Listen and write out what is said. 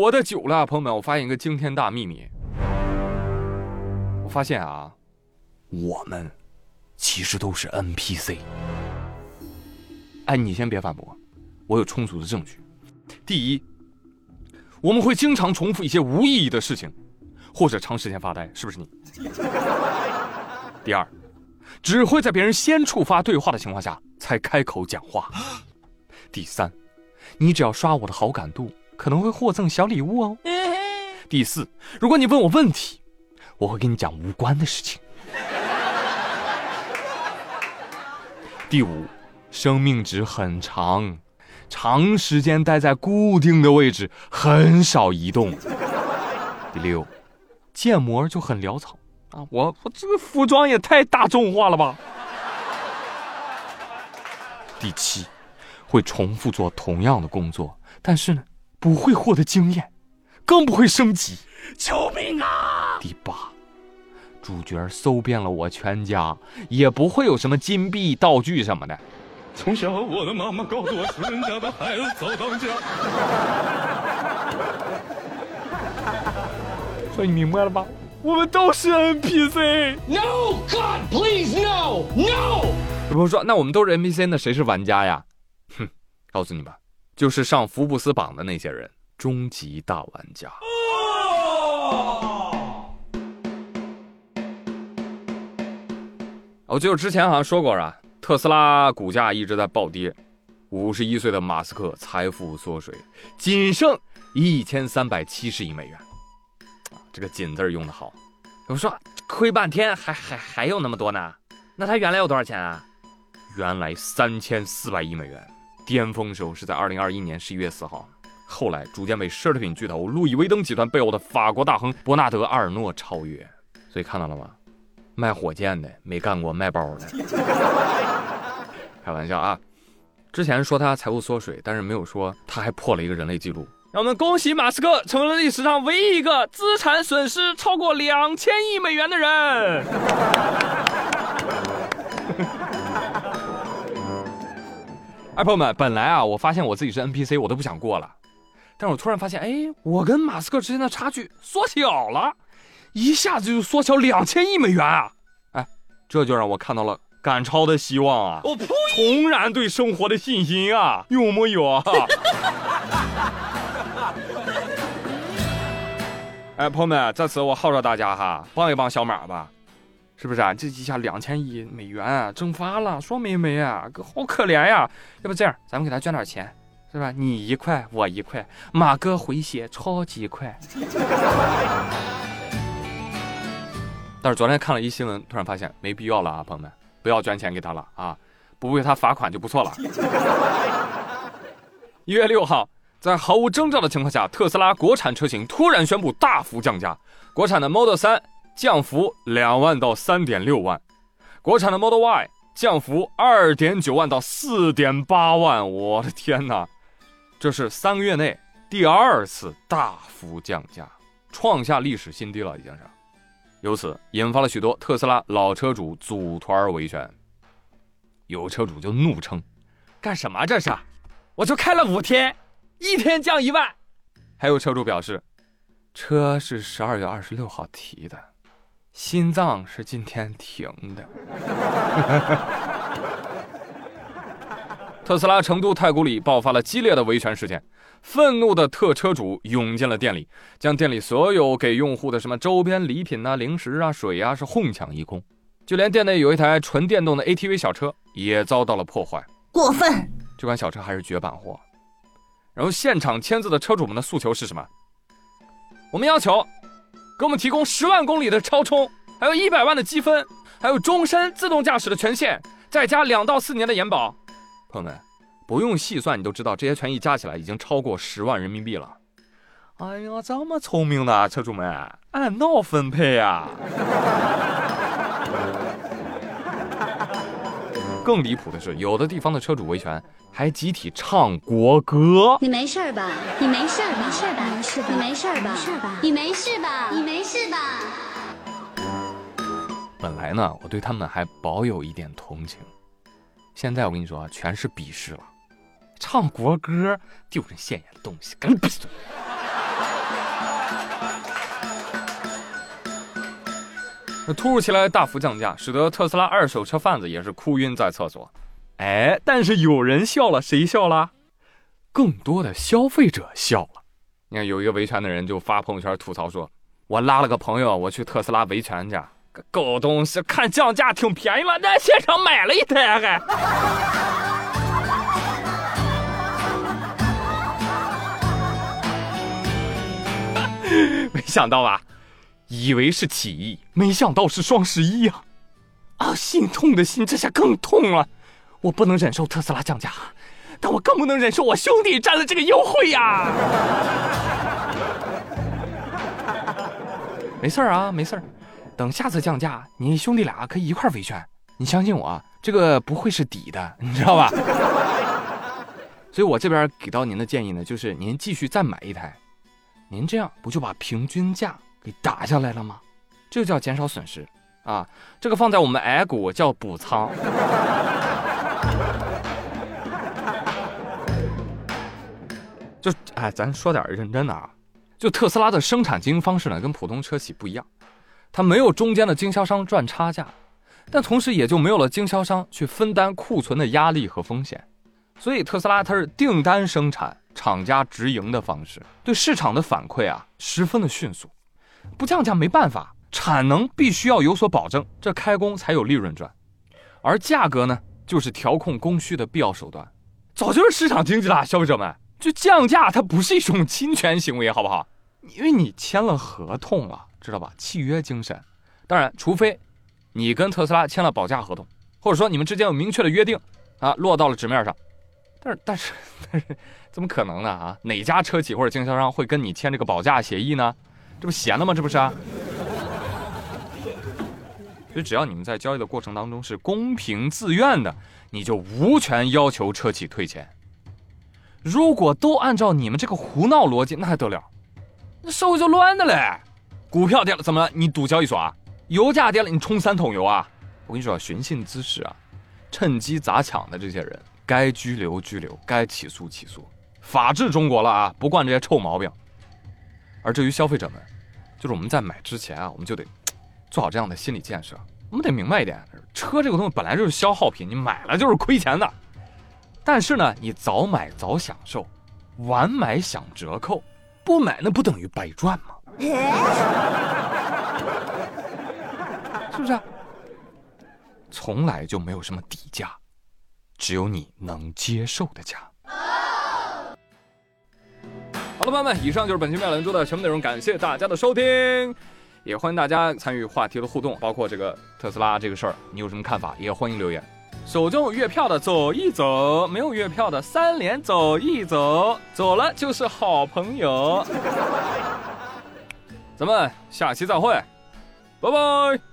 活得久了，朋友们，我发现一个惊天大秘密。我发现啊，我们其实都是 NPC。哎，你先别反驳，我有充足的证据。第一，我们会经常重复一些无意义的事情，或者长时间发呆，是不是你？第二，只会在别人先触发对话的情况下才开口讲话。第三，你只要刷我的好感度，可能会获赠小礼物哦。第四，如果你问我问题，我会跟你讲无关的事情。第五。生命值很长，长时间待在固定的位置，很少移动。第六，建模就很潦草啊！我我这个服装也太大众化了吧！第七，会重复做同样的工作，但是呢，不会获得经验，更不会升级。救命啊！第八，主角搜遍了我全家，也不会有什么金币道具什么的。从小，我的妈妈告诉我，穷人家的孩子早当家。所以你明白了吧？我们都是 NPC。No God, please no, no。有朋友说，那我们都是 NPC，那谁是玩家呀？哼，告诉你吧，就是上福布斯榜的那些人，终极大玩家。我记得之前好像说过啊。特斯拉股价一直在暴跌，五十一岁的马斯克财富缩水，仅剩一千三百七十亿美元。这个“仅”字用的好。我说亏半天，还还还有那么多呢？那他原来有多少钱啊？原来三千四百亿美元，巅峰时候是在二零二一年十一月四号，后来逐渐被奢侈品巨头路易威登集团背后的法国大亨伯纳德阿尔诺超越。所以看到了吗？卖火箭的没干过卖包的，开玩笑啊！之前说他财务缩水，但是没有说他还破了一个人类记录。让我们恭喜马斯克成为了历史上唯一一个资产损失超过两千亿美元的人。哎，朋友们，本来啊，我发现我自己是 NPC，我都不想过了，但是我突然发现，哎，我跟马斯克之间的差距缩小了。一下子就缩小两千亿美元啊！哎，这就让我看到了赶超的希望啊！我呸！重燃对生活的信心啊！有木有啊？哎，朋友们，在此我号召大家哈，帮一帮小马吧，是不是啊？这一下两千亿美元啊，蒸发了，说没没啊？好可怜呀！要不这样，咱们给他捐点钱，是吧？你一块，我一块，马哥回血超级快。但是昨天看了一新闻，突然发现没必要了啊，朋友们，不要捐钱给他了啊，不为他罚款就不错了。一月六号，在毫无征兆的情况下，特斯拉国产车型突然宣布大幅降价，国产的 Model 3降幅两万到三点六万，国产的 Model Y 降幅二点九万到四点八万，我的天哪，这是三个月内第二次大幅降价，创下历史新低了，已经是。由此引发了许多特斯拉老车主组团维权，有车主就怒称：“干什么这是？我就开了五天，一天降一万。”还有车主表示：“车是十二月二十六号提的，心脏是今天停的。”特斯拉成都太古里爆发了激烈的维权事件。愤怒的特车主涌进了店里，将店里所有给用户的什么周边礼品啊、零食啊、水啊是哄抢一空，就连店内有一台纯电动的 ATV 小车也遭到了破坏。过分！这款小车还是绝版货。然后现场签字的车主们的诉求是什么？我们要求给我们提供十万公里的超充，还有一百万的积分，还有终身自动驾驶的权限，再加两到四年的延保。朋友们。不用细算，你都知道这些权益加起来已经超过十万人民币了。哎呀，这么聪明的车主们，按闹分配呀！更离谱的是，有的地方的车主维权还集体唱国歌。你没事吧？你没事吧？没事吧？没事吧？你没事吧？没事吧？你没事吧？你没事吧？本来呢，我对他们还保有一点同情，现在我跟你说啊，全是鄙视了。唱国歌丢人现眼的东西，赶紧闭嘴！突如其来大幅降价，使得特斯拉二手车贩子也是哭晕在厕所。哎，但是有人笑了，谁笑了？更多的消费者笑了。你看，有一个维权的人就发朋友圈吐槽说：“我拉了个朋友，我去特斯拉维权去，狗东西，看降价挺便宜了，在现场买了一台还。”没想到吧？以为是起义，没想到是双十一呀！啊，心痛的心这下更痛了。我不能忍受特斯拉降价，但我更不能忍受我兄弟占了这个优惠呀！没事儿啊，没事儿，等下次降价，你兄弟俩可以一块维权。你相信我，这个不会是底的，你知道吧？所以我这边给到您的建议呢，就是您继续再买一台。您这样不就把平均价给打下来了吗？这叫减少损失啊！这个放在我们 A 股叫补仓。就哎，咱说点认真的啊！就特斯拉的生产经营方式呢，跟普通车企不一样，它没有中间的经销商赚差价，但同时也就没有了经销商去分担库存的压力和风险，所以特斯拉它是订单生产。厂家直营的方式对市场的反馈啊，十分的迅速。不降价没办法，产能必须要有所保证，这开工才有利润赚。而价格呢，就是调控供需的必要手段。早就是市场经济了，消费者们，就降价它不是一种侵权行为，好不好？因为你签了合同了，知道吧？契约精神。当然，除非你跟特斯拉签了保价合同，或者说你们之间有明确的约定啊，落到了纸面上。但是，但是，但是。怎么可能呢？啊，哪家车企或者经销商会跟你签这个保价协议呢？这不闲了吗？这不是啊？所以只要你们在交易的过程当中是公平自愿的，你就无权要求车企退钱。如果都按照你们这个胡闹逻辑，那还得了？那社会就乱的嘞！股票跌了怎么了？你赌交易所啊？油价跌了你冲三桶油啊？我跟你说，寻衅滋事啊，趁机砸抢的这些人，该拘留拘留，该起诉起诉。法治中国了啊，不惯这些臭毛病。而至于消费者们，就是我们在买之前啊，我们就得做好这样的心理建设。我们得明白一点，车这个东西本来就是消耗品，你买了就是亏钱的。但是呢，你早买早享受，晚买享折扣，不买那不等于白赚吗？是不是？从来就没有什么底价，只有你能接受的价。好了，朋友们，以上就是本期妙兰珠的全部内容，感谢大家的收听，也欢迎大家参与话题的互动，包括这个特斯拉这个事儿，你有什么看法，也欢迎留言。手中有月票的走一走，没有月票的三连走一走，走了就是好朋友。咱们下期再会，拜拜。